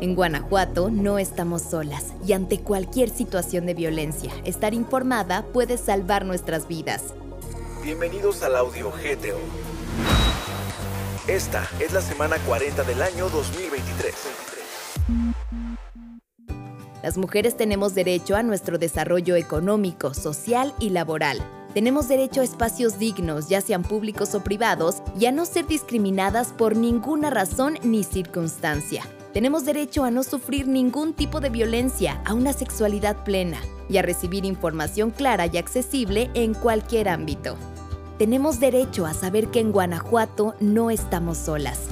En Guanajuato no estamos solas y ante cualquier situación de violencia, estar informada puede salvar nuestras vidas. Bienvenidos al audio GTO. Esta es la semana 40 del año 2023. Las mujeres tenemos derecho a nuestro desarrollo económico, social y laboral. Tenemos derecho a espacios dignos, ya sean públicos o privados, y a no ser discriminadas por ninguna razón ni circunstancia. Tenemos derecho a no sufrir ningún tipo de violencia, a una sexualidad plena y a recibir información clara y accesible en cualquier ámbito. Tenemos derecho a saber que en Guanajuato no estamos solas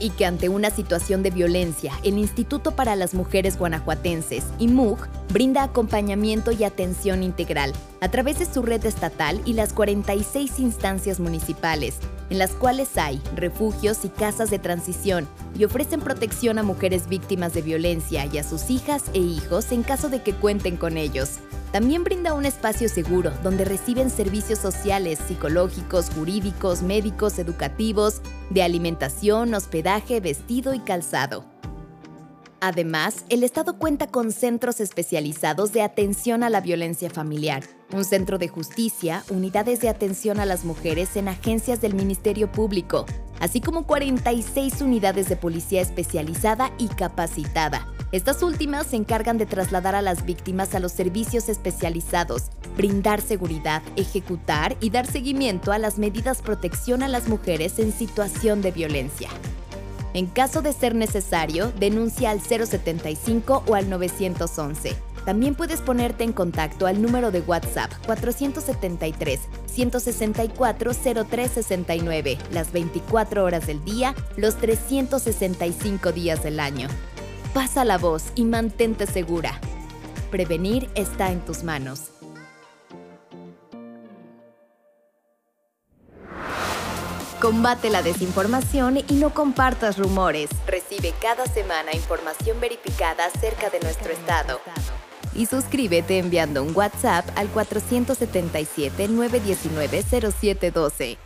y que ante una situación de violencia, el Instituto para las Mujeres Guanajuatenses, IMUG, brinda acompañamiento y atención integral a través de su red estatal y las 46 instancias municipales, en las cuales hay refugios y casas de transición y ofrecen protección a mujeres víctimas de violencia y a sus hijas e hijos en caso de que cuenten con ellos. También brinda un espacio seguro donde reciben servicios sociales, psicológicos, jurídicos, médicos, educativos, de alimentación, hospedaje, vestido y calzado. Además, el Estado cuenta con centros especializados de atención a la violencia familiar, un centro de justicia, unidades de atención a las mujeres en agencias del Ministerio Público, así como 46 unidades de policía especializada y capacitada. Estas últimas se encargan de trasladar a las víctimas a los servicios especializados, brindar seguridad, ejecutar y dar seguimiento a las medidas protección a las mujeres en situación de violencia. En caso de ser necesario, denuncia al 075 o al 911. También puedes ponerte en contacto al número de WhatsApp 473 164 0369 las 24 horas del día, los 365 días del año. Pasa la voz y mantente segura. Prevenir está en tus manos. Combate la desinformación y no compartas rumores. Recibe cada semana información verificada acerca de nuestro estado. Y suscríbete enviando un WhatsApp al 477-919-0712.